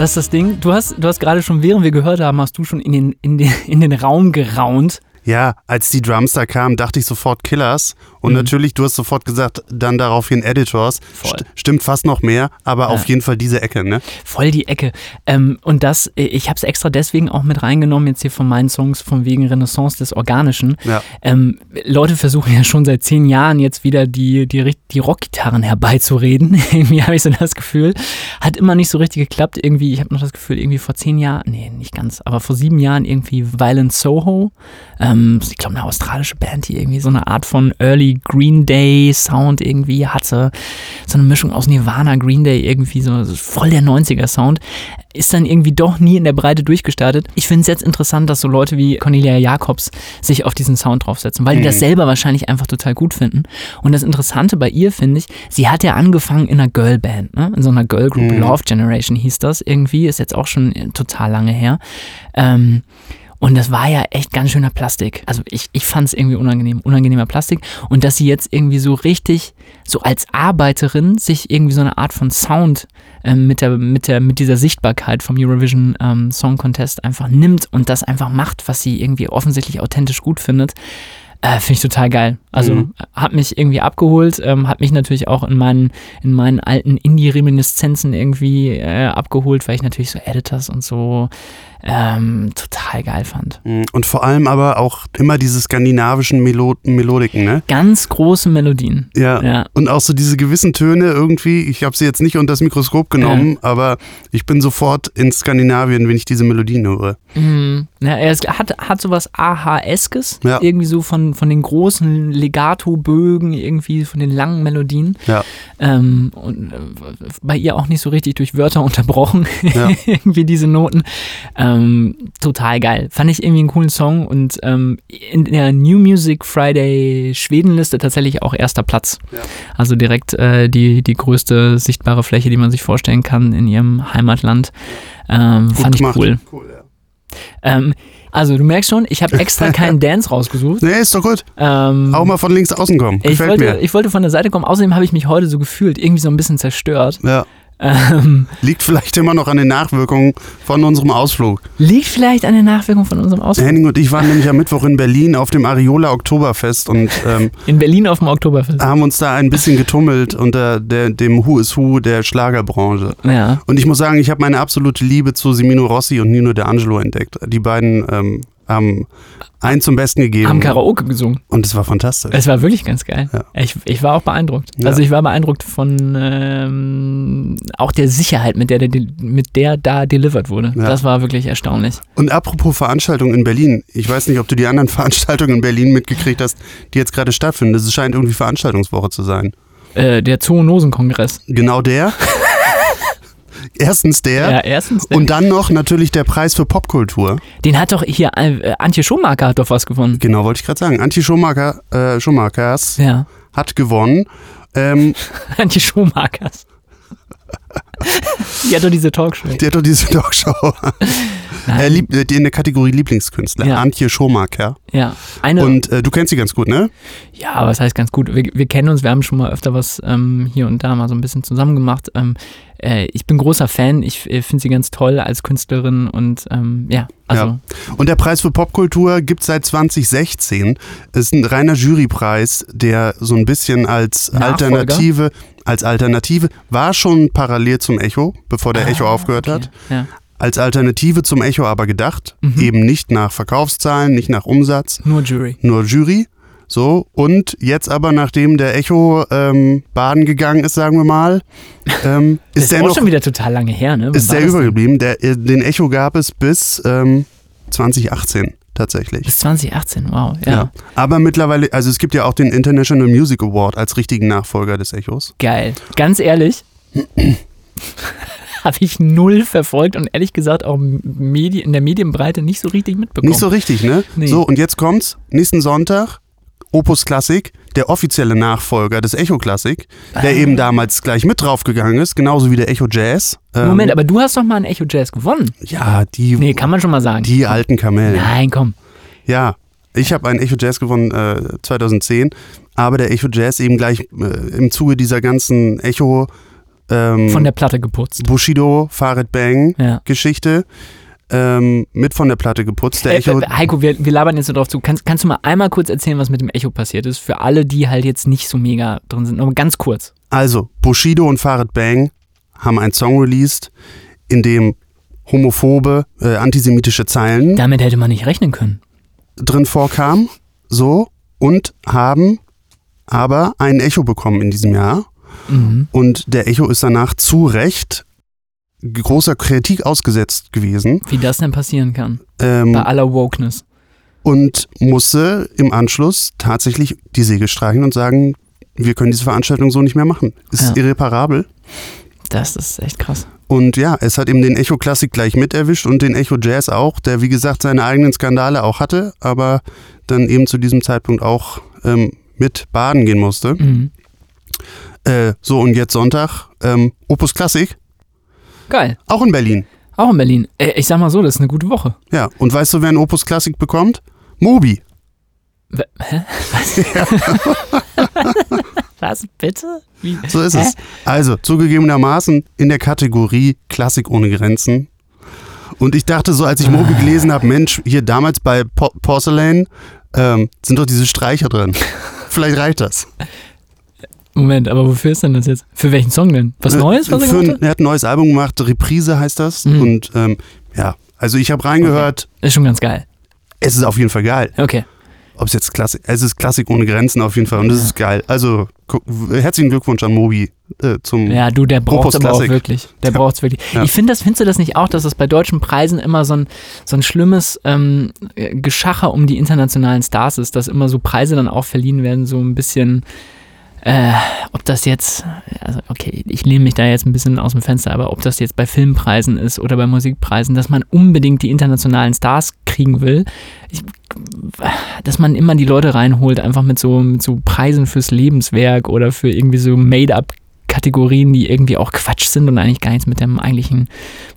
Speaker 2: Das ist das Ding. Du hast, du hast gerade schon, während wir gehört haben, hast du schon in den, in den, in den Raum geraunt.
Speaker 1: Ja, als die Drums da kamen, dachte ich sofort Killers. Und natürlich, du hast sofort gesagt, dann daraufhin Editors.
Speaker 2: Voll.
Speaker 1: St stimmt fast noch mehr, aber
Speaker 2: Ja.
Speaker 1: auf jeden Fall diese Ecke, ne?
Speaker 2: Voll die Ecke. Ähm, und das, äh, ich habe es extra deswegen auch mit reingenommen, jetzt hier von meinen Songs, von wegen Renaissance des Organischen.
Speaker 1: Ja.
Speaker 2: Ähm, Leute versuchen ja schon seit zehn Jahren jetzt wieder die, die, die Rockgitarren herbeizureden. irgendwie habe ich so das Gefühl. Hat immer nicht so richtig geklappt. Irgendwie, ich habe noch das Gefühl, irgendwie vor zehn Jahren, nee, nicht ganz, aber vor sieben Jahren irgendwie Violent Soho. Ähm, ich glaube, eine australische Band, die irgendwie so eine Art von Early Green Day Sound irgendwie hatte. So eine Mischung aus Nirvana, Green Day, irgendwie so, voll der 90er Sound. Ist dann irgendwie doch nie in der Breite durchgestartet. Ich finde es jetzt interessant, dass so Leute wie Cornelia Jacobs sich auf diesen Sound draufsetzen, weil die das selber wahrscheinlich einfach total gut finden. Und das Interessante bei ihr finde ich, sie hat ja angefangen in einer Girlband, ne? in so einer Girl Group, Love Generation hieß das irgendwie, ist jetzt auch schon äh, total lange her. Ähm, und das war ja echt ganz schöner Plastik. Also ich, ich fand es irgendwie unangenehm, unangenehmer Plastik. Und dass sie jetzt irgendwie so richtig, so als Arbeiterin, sich irgendwie so eine Art von Sound ähm, mit, der, mit, der, mit dieser Sichtbarkeit vom Eurovision ähm, Song Contest einfach nimmt und das einfach macht, was sie irgendwie offensichtlich authentisch gut findet. Äh, Finde ich total geil. Also
Speaker 1: Mhm.
Speaker 2: hat mich irgendwie abgeholt, ähm, hat mich natürlich auch in meinen, in meinen alten Indie-Reminiszenzen irgendwie äh, abgeholt, weil ich natürlich so Editors und so ähm, total geil fand.
Speaker 1: Mhm. Und vor allem aber auch immer diese skandinavischen Melo Melodiken, ne?
Speaker 2: Ganz große Melodien.
Speaker 1: Ja.
Speaker 2: Ja.
Speaker 1: Und auch so diese gewissen Töne irgendwie, ich habe sie jetzt nicht unter das Mikroskop genommen, aber ich bin sofort in Skandinavien, wenn ich diese Melodien höre.
Speaker 2: Mhm. Ja, er ist, hat, hat sowas AHS-kes,
Speaker 1: Ja.
Speaker 2: irgendwie so von, von den großen Legato-Bögen, irgendwie von den langen Melodien.
Speaker 1: Ja.
Speaker 2: Ähm, und äh, bei ihr auch nicht so richtig durch Wörter unterbrochen,
Speaker 1: Ja.
Speaker 2: irgendwie diese Noten. Ähm, total geil. Fand ich irgendwie einen coolen Song und ähm, in der New Music Friday Schwedenliste tatsächlich auch erster Platz.
Speaker 1: Ja.
Speaker 2: Also direkt äh, die, die größte sichtbare Fläche, die man sich vorstellen kann in ihrem Heimatland. Ähm, fand ich
Speaker 1: gemacht.
Speaker 2: cool.
Speaker 1: cool ja.
Speaker 2: Ähm, also du merkst schon, ich habe extra keinen Dance rausgesucht.
Speaker 1: Nee, ist doch gut.
Speaker 2: Ähm,
Speaker 1: Auch mal von links außen kommen.
Speaker 2: ich,
Speaker 1: Gefällt
Speaker 2: wollte,
Speaker 1: mir.
Speaker 2: ich wollte von der Seite kommen. Außerdem habe ich mich heute so gefühlt, irgendwie so ein bisschen zerstört.
Speaker 1: Ja.
Speaker 2: Ähm,
Speaker 1: Liegt vielleicht immer noch an den Nachwirkungen von unserem Ausflug.
Speaker 2: liegt vielleicht an der Nachwirkung von unserem Ausflug.
Speaker 1: Henning und ich waren nämlich am Mittwoch in Berlin auf dem Ariola Oktoberfest und ähm,
Speaker 2: In Berlin auf dem Oktoberfest.
Speaker 1: haben uns da ein bisschen getummelt unter der, dem Who is Who der Schlagerbranche.
Speaker 2: Ja.
Speaker 1: Und ich muss sagen, ich habe meine absolute Liebe zu Simino Rossi und Nino De Angelo entdeckt. Die beiden ähm, haben einen zum Besten gegeben.
Speaker 2: Haben Karaoke gesungen.
Speaker 1: und es war fantastisch.
Speaker 2: Es war wirklich ganz geil.
Speaker 1: Ja.
Speaker 2: Ich, ich war auch beeindruckt.
Speaker 1: Ja.
Speaker 2: Also ich war beeindruckt von ähm, auch der Sicherheit, mit der, der, mit der da delivered wurde.
Speaker 1: Ja.
Speaker 2: Das war wirklich erstaunlich.
Speaker 1: Und apropos Veranstaltungen in Berlin, ich weiß nicht, ob du die anderen Veranstaltungen in Berlin mitgekriegt hast, die jetzt gerade stattfinden. Es scheint irgendwie Veranstaltungswoche zu sein.
Speaker 2: Äh, der Zoonosen-Kongress.
Speaker 1: Genau der. Erstens der.
Speaker 2: Ja, erstens. Der,
Speaker 1: Und dann noch natürlich der Preis für Popkultur.
Speaker 2: den hat doch hier, äh, Antje Schumacher hat doch was gewonnen.
Speaker 1: Genau, wollte ich gerade sagen. Antje Schumacher, äh, Schumachers
Speaker 2: Ja,
Speaker 1: hat gewonnen. Ähm,
Speaker 2: Antje Schumachers. Die hat doch diese Talkshow.
Speaker 1: die hat doch diese Talkshow äh, lieb, in der Kategorie Lieblingskünstler.
Speaker 2: Ja.
Speaker 1: Antje Schumacher.
Speaker 2: Ja, eine.
Speaker 1: Und äh, du kennst sie ganz gut, ne?
Speaker 2: Ja, was heißt ganz gut? Wir, wir kennen uns, wir haben schon mal öfter was ähm, hier und da mal so ein bisschen zusammen gemacht. Ähm, äh, ich bin großer Fan, ich äh, finde sie ganz toll als Künstlerin und ähm, ja, also
Speaker 1: Ja. Und der Preis für Popkultur gibt es seit 2016. Es ist ein reiner Jurypreis, der so ein bisschen als
Speaker 2: Nachfolger?
Speaker 1: Alternative, als Alternative, war schon parallel zum Echo, bevor der Echo aufgehört
Speaker 2: Ah, okay.
Speaker 1: hat.
Speaker 2: Ja.
Speaker 1: Als Alternative zum Echo aber gedacht.
Speaker 2: Mhm.
Speaker 1: Eben nicht nach Verkaufszahlen, nicht nach Umsatz,
Speaker 2: Nur Jury.
Speaker 1: nur Jury. So, und jetzt aber, nachdem der Echo ähm, baden gegangen ist, sagen wir mal, ähm,
Speaker 2: Das
Speaker 1: ist
Speaker 2: ist
Speaker 1: der
Speaker 2: auch
Speaker 1: noch
Speaker 2: schon wieder total lange her, ne? Wann
Speaker 1: ist der übergeblieben. Der, äh, den Echo gab es bis ähm, 2018 tatsächlich.
Speaker 2: Bis 2018, wow, ja.
Speaker 1: Aber mittlerweile, also es gibt ja auch den International Music Award als richtigen Nachfolger des Echos.
Speaker 2: Geil. Ganz ehrlich, habe ich null verfolgt und ehrlich gesagt auch Medi in der Medienbreite nicht so richtig mitbekommen.
Speaker 1: Nicht so richtig, ne?
Speaker 2: Nee.
Speaker 1: So, und jetzt kommt's. Nächsten Sonntag, Opus Classic, der offizielle Nachfolger des Echo Classic,
Speaker 2: Ah.
Speaker 1: der eben damals gleich mit draufgegangen ist, genauso wie der Echo Jazz. Ähm,
Speaker 2: Moment, aber du hast doch mal ein Echo Jazz gewonnen.
Speaker 1: Ja, die,
Speaker 2: Nee, kann man schon mal sagen.
Speaker 1: die alten Kamellen.
Speaker 2: Nein, komm.
Speaker 1: Ja, ich habe ein Echo Jazz gewonnen äh, 2010, aber der Echo Jazz eben gleich äh, im Zuge dieser ganzen Echo ähm,
Speaker 2: Von der Platte geputzt.
Speaker 1: Bushido, Farid Bang
Speaker 2: Ja.
Speaker 1: Geschichte ähm, mit von der Platte geputzt. Der
Speaker 2: Äh,
Speaker 1: Echo,
Speaker 2: äh, Heiko, wir, wir labern jetzt so drauf zu. Kannst, kannst du mal einmal kurz erzählen, was mit dem Echo passiert ist? Für alle, die halt jetzt nicht so mega drin sind. Nur ganz kurz.
Speaker 1: also, Bushido und Farid Bang haben einen Song released, in dem homophobe, äh, antisemitische Zeilen
Speaker 2: Damit hätte man nicht rechnen können.
Speaker 1: drin vorkamen. So. Und haben aber ein Echo bekommen in diesem Jahr.
Speaker 2: Mhm.
Speaker 1: Und der Echo ist danach zu Recht großer Kritik ausgesetzt gewesen
Speaker 2: Wie das denn passieren kann.
Speaker 1: ähm,
Speaker 2: Bei aller Wokeness.
Speaker 1: und musste im Anschluss tatsächlich die Segel streichen und sagen, wir können diese Veranstaltung so nicht mehr machen. Ist
Speaker 2: Ja.
Speaker 1: irreparabel.
Speaker 2: Das ist echt krass.
Speaker 1: Und ja, es hat eben den Echo Classic gleich mit erwischt und den Echo Jazz auch, der wie gesagt seine eigenen Skandale auch hatte, aber dann eben zu diesem Zeitpunkt auch ähm, mit baden gehen musste.
Speaker 2: Mhm.
Speaker 1: Äh, so und jetzt Sonntag, ähm, Opus Classic,
Speaker 2: Geil.
Speaker 1: auch in Berlin.
Speaker 2: Auch in Berlin. Äh, ich sag mal so, das ist eine gute Woche.
Speaker 1: Ja, und weißt du, wer ein Opus Classic bekommt? Mobi.
Speaker 2: W- Hä? Was? Was bitte? Wie?
Speaker 1: So ist
Speaker 2: Hä?
Speaker 1: es. Also, zugegebenermaßen in der Kategorie Klassik ohne Grenzen. Und ich dachte so, als ich Mobi gelesen habe, Mensch, hier damals bei po Porcelain ähm, sind doch diese Streicher drin. Vielleicht reicht das.
Speaker 2: Moment, aber wofür ist denn das jetzt? Für welchen Song denn? Was Neues, was er
Speaker 1: Äh, ein,
Speaker 2: hat?
Speaker 1: er hat ein neues Album gemacht, Reprise heißt das.
Speaker 2: Mhm.
Speaker 1: Und ähm, ja, also ich habe reingehört,
Speaker 2: Ist schon ganz geil.
Speaker 1: es ist auf jeden Fall geil.
Speaker 2: Okay.
Speaker 1: Ob es jetzt Klassik, es ist Klassik ohne Grenzen auf jeden Fall und es ist geil. Also herzlichen Glückwunsch an Mobi äh, zum
Speaker 2: Ja, du, der braucht aber auch wirklich. Der
Speaker 1: Ja.
Speaker 2: braucht's wirklich.
Speaker 1: Ja.
Speaker 2: Ich finde das, findest du das nicht auch, dass es bei deutschen Preisen immer so ein, so ein schlimmes ähm, äh, Geschacher um die internationalen Stars ist, dass immer so Preise dann auch verliehen werden, so ein bisschen, äh, ob das jetzt, also okay, ich lehne mich da jetzt ein bisschen aus dem Fenster, aber ob das jetzt bei Filmpreisen ist oder bei Musikpreisen, dass man unbedingt die internationalen Stars kriegen will, ich, dass man immer die Leute reinholt, einfach mit so, mit so Preisen fürs Lebenswerk oder für irgendwie so Made-up Kategorien, die irgendwie auch Quatsch sind und eigentlich gar nichts mit dem eigentlichen,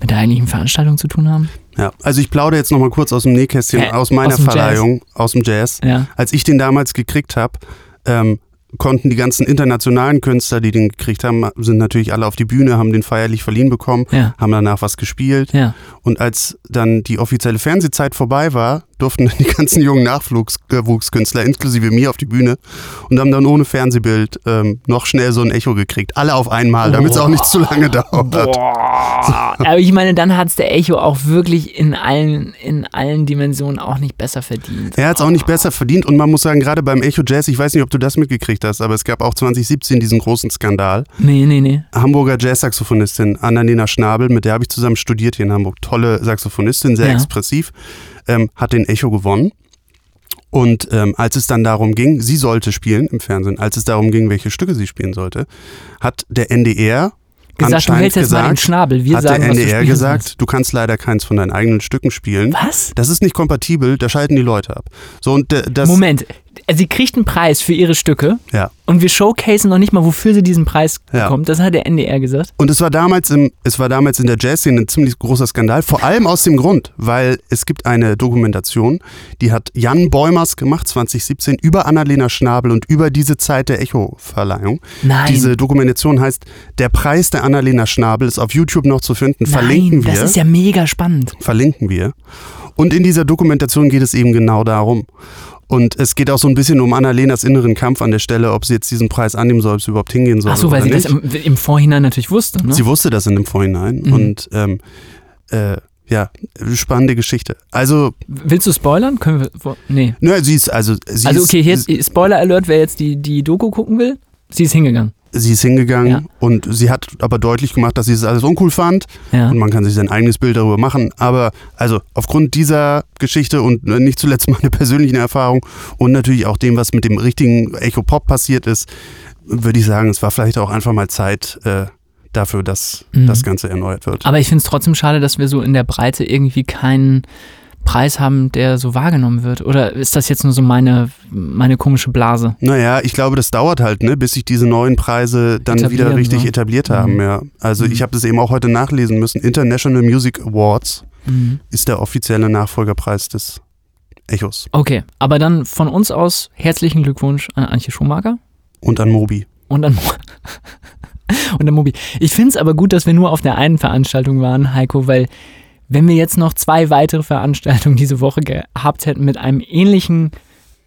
Speaker 2: mit der eigentlichen Veranstaltung zu tun haben.
Speaker 1: Ja, also ich plaudere jetzt nochmal kurz aus dem Nähkästchen,
Speaker 2: Hä?
Speaker 1: aus meiner
Speaker 2: Aus dem Jazz?
Speaker 1: Verleihung, aus dem Jazz.
Speaker 2: Ja.
Speaker 1: Als ich den damals gekriegt habe, ähm, konnten die ganzen internationalen Künstler, die den gekriegt haben, sind natürlich alle auf die Bühne, haben den feierlich verliehen bekommen,
Speaker 2: Ja.
Speaker 1: haben danach was gespielt.
Speaker 2: Ja.
Speaker 1: Und als dann die offizielle Fernsehzeit vorbei war, durften die ganzen jungen Nachwuchskünstler inklusive mir auf die Bühne und haben dann ohne Fernsehbild ähm, noch schnell so ein Echo gekriegt. Alle auf einmal, damit es auch nicht zu lange dauert.
Speaker 2: Boah. Aber ich meine, dann hat es der Echo auch wirklich in allen, in allen Dimensionen auch nicht besser verdient.
Speaker 1: Er hat es auch nicht besser verdient und man muss sagen, gerade beim Echo Jazz, ich weiß nicht, ob du das mitgekriegt hast, aber es gab auch 2017 diesen großen Skandal.
Speaker 2: Nee, nee, nee.
Speaker 1: Hamburger Jazz-Saxophonistin Annalena Schnabel, mit der habe ich zusammen studiert hier in Hamburg. Tolle Saxophonistin, sehr
Speaker 2: Ja.
Speaker 1: expressiv, ähm, hat den Echo gewonnen. Und ähm, als es dann darum ging, sie sollte spielen im Fernsehen, als es darum ging, welche Stücke sie spielen sollte, hat der NDR
Speaker 2: Gesagt, du hältst jetzt mal den Schnabel. Wir
Speaker 1: hat
Speaker 2: sagen,
Speaker 1: der
Speaker 2: du
Speaker 1: NDR
Speaker 2: spielen
Speaker 1: gesagt,
Speaker 2: sollst.
Speaker 1: du kannst leider keins von deinen eigenen Stücken spielen.
Speaker 2: Was?
Speaker 1: Das ist nicht kompatibel, da schalten die Leute ab. So und äh, das
Speaker 2: Moment. Sie kriegt einen Preis für ihre Stücke
Speaker 1: ja.
Speaker 2: und wir showcasen noch nicht mal, wofür sie diesen Preis
Speaker 1: Ja.
Speaker 2: bekommt. Das hat der NDR gesagt.
Speaker 1: Und es war damals im, es war damals in der Jazzszene ein ziemlich großer Skandal, vor allem aus dem Grund, weil es gibt eine Dokumentation, die hat Jan Beumers gemacht 2017 über Annalena Schnabel und über diese Zeit der Echo-Verleihung.
Speaker 2: Nein.
Speaker 1: Diese Dokumentation heißt Der Preis der Annalena Schnabel ist auf YouTube noch zu finden. Verlinken
Speaker 2: Nein,
Speaker 1: wir.
Speaker 2: das ist ja mega spannend.
Speaker 1: verlinken wir. Und in dieser Dokumentation geht es eben genau darum. Und es geht auch so ein bisschen um Annalenas inneren Kampf an der Stelle, ob sie jetzt diesen Preis annehmen soll, ob sie überhaupt hingehen soll.
Speaker 2: Ach so, weil sie
Speaker 1: nicht.
Speaker 2: das im, im Vorhinein natürlich wusste. Ne?
Speaker 1: Sie wusste das in dem Vorhinein.
Speaker 2: Mhm.
Speaker 1: Und ähm, äh, ja, spannende Geschichte. Also,
Speaker 2: Willst du spoilern? Können wir. Nee.
Speaker 1: ne, sie ist, also, sie
Speaker 2: Also okay, hier ist Spoiler Alert, wer jetzt die, die Doku gucken will. Sie ist hingegangen.
Speaker 1: Sie ist hingegangen
Speaker 2: Ja.
Speaker 1: und sie hat aber deutlich gemacht, dass sie es alles uncool fand.
Speaker 2: Ja.
Speaker 1: Und man kann sich sein eigenes Bild darüber machen. Aber also aufgrund dieser Geschichte und äh, nicht zuletzt meine persönlichen Erfahrung und natürlich auch dem, was mit dem richtigen Echo Pop passiert ist, würde ich sagen, es war vielleicht auch einfach mal Zeit äh, dafür, dass
Speaker 2: Mhm.
Speaker 1: das Ganze erneuert wird.
Speaker 2: Aber ich finde es trotzdem schade, dass wir so in der Breite irgendwie keinen Preis haben, der so wahrgenommen wird. Oder ist das jetzt nur so meine, meine komische Blase?
Speaker 1: Naja, ich glaube, das dauert halt, ne, bis sich diese neuen Preise dann
Speaker 2: Etablieren,
Speaker 1: wieder richtig
Speaker 2: ne?
Speaker 1: etabliert haben.
Speaker 2: Mhm.
Speaker 1: Ja. Also
Speaker 2: Mhm.
Speaker 1: ich habe das eben auch heute nachlesen müssen. International Music Awards
Speaker 2: Mhm.
Speaker 1: ist der offizielle Nachfolgerpreis des Echos
Speaker 2: Okay, aber dann von uns aus herzlichen Glückwunsch an Antje Schumacher
Speaker 1: und an Mobi.
Speaker 2: und an, und an Mobi. Ich finde es aber gut, dass wir nur auf der einen Veranstaltung waren, Heiko, weil wenn wir jetzt noch zwei weitere Veranstaltungen diese Woche gehabt hätten mit einem ähnlichen,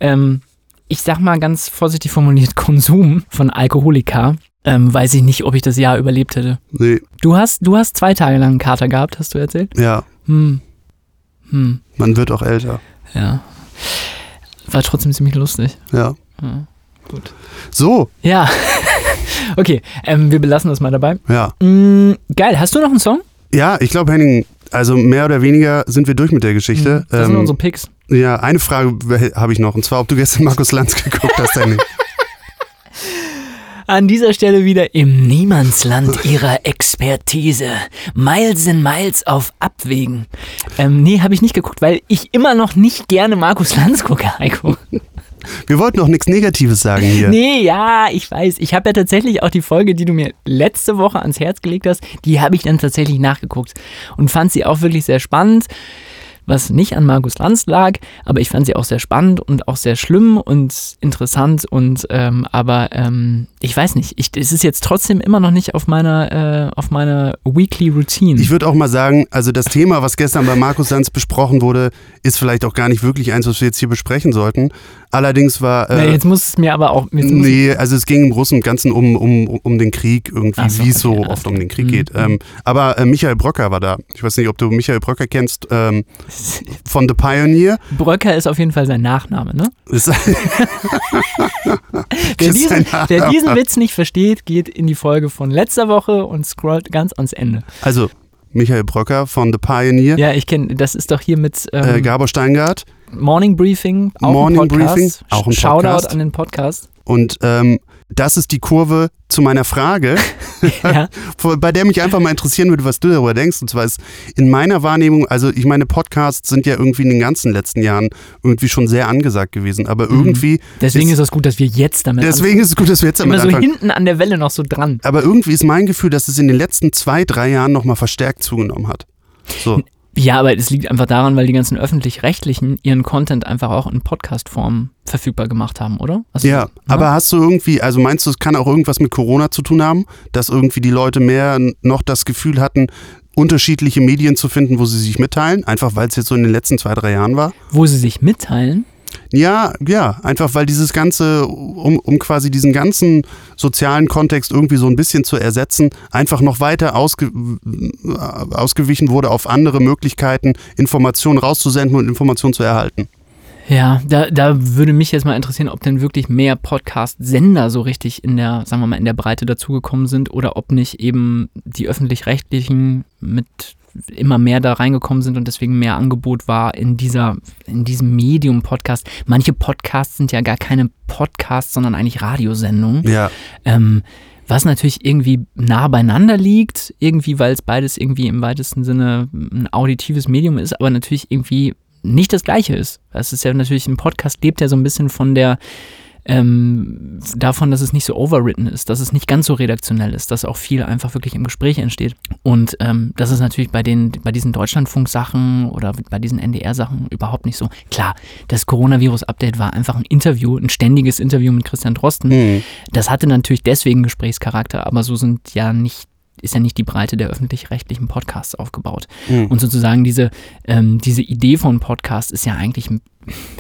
Speaker 2: ähm, ich sag mal ganz vorsichtig formuliert, Konsum von Alkoholika, ähm, weiß ich nicht, ob ich das Jahr überlebt hätte.
Speaker 1: Nee,
Speaker 2: Du hast, du hast zwei Tage lang einen Kater gehabt, hast du erzählt?
Speaker 1: ja,
Speaker 2: Hm. Hm.
Speaker 1: man wird auch älter.
Speaker 2: Ja. War trotzdem ziemlich lustig.
Speaker 1: Ja.
Speaker 2: Ja. Gut.
Speaker 1: So,
Speaker 2: Ja. okay, ähm, wir belassen das mal dabei.
Speaker 1: ja.
Speaker 2: Mm, geil, hast du noch einen Song?
Speaker 1: Ja, ich glaube, Henning, also mehr oder weniger sind wir durch mit der Geschichte.
Speaker 2: Mhm, Das sind
Speaker 1: Ähm,
Speaker 2: unsere Picks.
Speaker 1: ja, eine Frage habe ich noch, und zwar, ob du gestern Markus Lanz geguckt hast, Henning.
Speaker 2: An dieser Stelle wieder im Niemandsland ihrer Expertise. Miles and Miles auf Abwägen. Ähm, nee, habe ich nicht geguckt, weil ich immer noch nicht gerne Markus Lanz gucke, Heiko.
Speaker 1: Wir wollten noch nichts Negatives sagen hier.
Speaker 2: Nee, ja, ich weiß. Ich habe ja tatsächlich auch die Folge, die du mir letzte Woche ans Herz gelegt hast, die habe ich dann tatsächlich nachgeguckt und fand sie auch wirklich sehr spannend. Was nicht an Markus Lanz lag, aber ich fand sie auch sehr spannend und auch sehr schlimm und interessant und ähm, aber ähm, ich weiß nicht, ich, es ist jetzt trotzdem immer noch nicht auf meiner, äh, auf meiner Weekly Routine.
Speaker 1: Ich würde auch mal sagen, also das Thema, was gestern bei Markus Lanz besprochen wurde, ist vielleicht auch gar nicht wirklich eins, was wir jetzt hier besprechen sollten. Allerdings war. Äh,
Speaker 2: jetzt muss es mir aber auch.
Speaker 1: Nee, also es ging im Großen und Ganzen um, um, um den Krieg irgendwie,
Speaker 2: so,
Speaker 1: wie es so
Speaker 2: okay, alles
Speaker 1: oft um den Krieg
Speaker 2: Mhm,
Speaker 1: geht.
Speaker 2: mhm.
Speaker 1: Ähm, aber äh, Michael Bröcker war da. Ich weiß nicht, ob du Michael Bröcker kennst, ähm, von The Pioneer.
Speaker 2: Bröcker ist auf jeden Fall sein Nachname, ne? Wer diesen, wer diesen Witz nicht versteht, geht in die Folge von letzter Woche und scrollt ganz ans Ende.
Speaker 1: also Michael Bröcker von The Pioneer.
Speaker 2: Ja, ich kenne, das ist doch hier mit ähm,
Speaker 1: Äh, Gabor Steingart.
Speaker 2: Morning Briefing, auch
Speaker 1: Morning
Speaker 2: ein Podcast.
Speaker 1: Briefing, auch ein
Speaker 2: Shoutout
Speaker 1: Podcast.
Speaker 2: an den Podcast.
Speaker 1: Und ähm, das ist die Kurve zu meiner Frage,
Speaker 2: ja.
Speaker 1: bei der mich einfach mal interessieren würde, was du darüber denkst. Und zwar ist in meiner Wahrnehmung, also ich meine, Podcasts sind ja irgendwie in den ganzen letzten Jahren irgendwie schon sehr angesagt gewesen. Aber irgendwie,
Speaker 2: Mhm. Deswegen ist es gut, dass wir jetzt damit
Speaker 1: deswegen ist es gut, dass wir jetzt damit
Speaker 2: immer so
Speaker 1: anfangen.
Speaker 2: hinten an der Welle noch so dran.
Speaker 1: Aber irgendwie ist mein Gefühl, dass es in den letzten zwei, drei Jahren nochmal verstärkt zugenommen hat. So.
Speaker 2: Ja, aber es liegt einfach daran, weil die ganzen öffentlich-rechtlichen ihren Content einfach auch in Podcast-Form verfügbar gemacht haben, oder? Also,
Speaker 1: Ja,
Speaker 2: ne?
Speaker 1: aber hast du irgendwie, also meinst du, es kann auch irgendwas mit Corona zu tun haben, dass irgendwie die Leute mehr noch das Gefühl hatten, unterschiedliche Medien zu finden, wo sie sich mitteilen, einfach weil es jetzt so in den letzten zwei, drei Jahren war.
Speaker 2: Wo sie sich mitteilen.
Speaker 1: Ja, ja, einfach weil dieses ganze, um, um quasi diesen ganzen sozialen Kontext irgendwie so ein bisschen zu ersetzen, einfach noch weiter ausge, äh, ausgewichen wurde auf andere Möglichkeiten, Informationen rauszusenden und Informationen zu erhalten.
Speaker 2: Ja, da, da würde mich jetzt mal interessieren, ob denn wirklich mehr Podcast-Sender so richtig in der, sagen wir mal, in der Breite dazugekommen sind oder ob nicht eben die öffentlich-rechtlichen mit immer mehr da reingekommen sind und deswegen mehr Angebot war in dieser, in diesem Medium Podcast. Manche Podcasts sind ja gar keine Podcasts, sondern eigentlich Radiosendungen.
Speaker 1: Ja,
Speaker 2: Ähm, was natürlich irgendwie nah beieinander liegt, irgendwie, weil es beides irgendwie im weitesten Sinne ein auditives Medium ist, aber natürlich irgendwie nicht das gleiche ist. Es ist ja natürlich, ein Podcast lebt ja so ein bisschen von der, ähm, davon, dass es nicht so overwritten ist, dass es nicht ganz so redaktionell ist, dass auch viel einfach wirklich im Gespräch entsteht. Und ähm, das ist natürlich bei den, bei diesen Deutschlandfunk-Sachen oder bei diesen NDR-Sachen überhaupt nicht so. Klar, das Coronavirus-Update war einfach ein Interview, ein ständiges Interview mit Christian Drosten.
Speaker 1: hm.
Speaker 2: Das hatte natürlich deswegen Gesprächscharakter, aber so sind ja nicht ist ja nicht die Breite der öffentlich-rechtlichen Podcasts aufgebaut.
Speaker 1: Mhm.
Speaker 2: Und sozusagen diese, ähm, diese Idee von Podcast ist ja eigentlich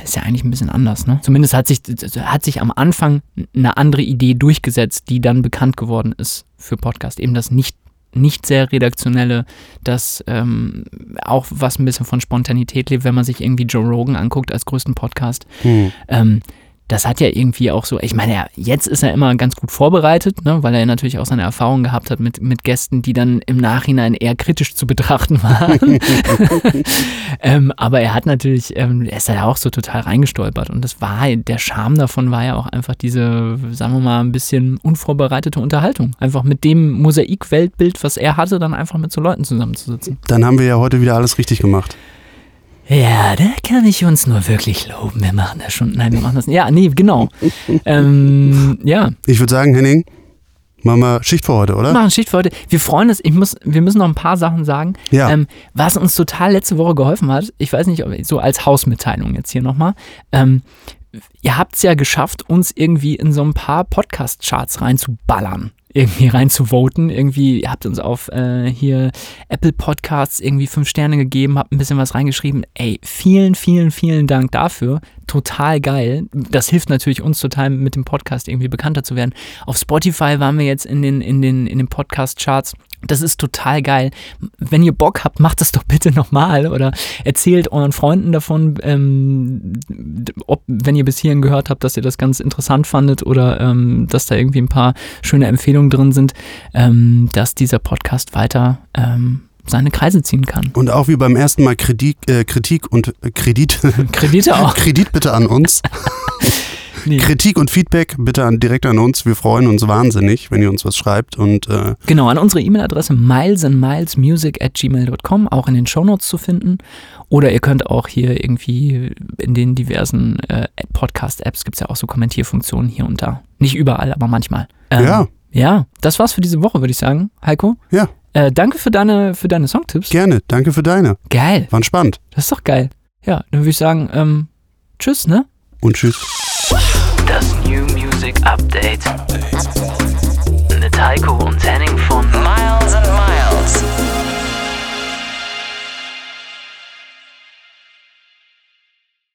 Speaker 2: ist ja eigentlich ein bisschen anders. Ne? Zumindest hat sich, hat sich am Anfang eine andere Idee durchgesetzt, die dann bekannt geworden ist für Podcast. Eben das nicht nicht sehr redaktionelle, das ähm, auch was ein bisschen von Spontanität lebt, wenn man sich irgendwie Joe Rogan anguckt als größten Podcast.
Speaker 1: Hm.
Speaker 2: Ähm, das hat ja irgendwie auch so, ich meine, ja, jetzt ist er immer ganz gut vorbereitet, ne, weil er ja natürlich auch seine Erfahrungen gehabt hat mit, mit Gästen, die dann im Nachhinein eher kritisch zu betrachten waren. ähm, aber er hat natürlich, ähm, er ist ja auch so total reingestolpert und das war, der Charme davon war ja auch einfach diese, sagen wir mal, ein bisschen unvorbereitete Unterhaltung. Einfach mit dem Mosaik-Weltbild, was er hatte, dann einfach mit so Leuten zusammenzusitzen.
Speaker 1: Dann haben wir ja heute wieder alles richtig gemacht.
Speaker 2: Ja, da kann ich uns nur wirklich loben. Wir machen das schon. Nein, wir machen das. Ja, nee, genau. ähm, ja,
Speaker 1: Ich würde sagen, Henning, machen wir Schicht für heute,
Speaker 2: wir
Speaker 1: oder?
Speaker 2: machen Schicht für heute. Wir freuen uns. Ich muss, wir müssen noch ein paar Sachen sagen.
Speaker 1: Ja.
Speaker 2: Ähm, was uns total letzte Woche geholfen hat, ich weiß nicht, ob so als Hausmitteilung jetzt hier nochmal. Ähm, ihr habt es ja geschafft, uns irgendwie in so ein paar Podcast-Charts reinzuballern. Irgendwie reinzuvoten. Irgendwie, ihr habt uns auf äh, hier Apple Podcasts irgendwie fünf Sterne gegeben, habt ein bisschen was reingeschrieben. Ey, vielen, vielen, vielen Dank dafür. Total geil. Das hilft natürlich uns total, mit dem Podcast irgendwie bekannter zu werden. Auf Spotify waren wir jetzt in den, in den, in den Podcast-Charts. Das ist total geil. Wenn ihr Bock habt, macht das doch bitte nochmal oder erzählt euren Freunden davon, ähm, ob, wenn ihr bis hierhin gehört habt, dass ihr das ganz interessant fandet oder ähm, dass da irgendwie ein paar schöne Empfehlungen drin sind, ähm, dass dieser Podcast weiter ähm, seine Kreise ziehen kann.
Speaker 1: Und auch wie beim ersten Mal Kritik, äh, Kritik und äh, Kredit.
Speaker 2: Kredite auch.
Speaker 1: Kredit bitte an uns.
Speaker 2: Nee.
Speaker 1: Kritik und Feedback bitte an, direkt an uns. Wir freuen uns wahnsinnig, wenn ihr uns was schreibt. Und äh,
Speaker 2: Genau, an unsere E-Mail-Adresse milesandmilesmusic at gmail.com, auch in den Shownotes zu finden. Oder ihr könnt auch hier irgendwie in den diversen äh, Podcast-Apps gibt es ja auch so Kommentierfunktionen hier und da. Nicht überall, aber manchmal. Ähm,
Speaker 1: Ja.
Speaker 2: Ja, das war's für diese Woche, würde ich sagen. Heiko?
Speaker 1: Ja.
Speaker 2: Äh, danke für deine, für deine Songtipps.
Speaker 1: gerne, danke für deine.
Speaker 2: Geil.
Speaker 1: War spannend.
Speaker 2: Das ist doch geil. Ja, dann würde ich sagen, ähm, tschüss, ne?
Speaker 1: Und tschüss.
Speaker 3: Das New Music Update. Mit Heiko und Henning von Miles and Miles.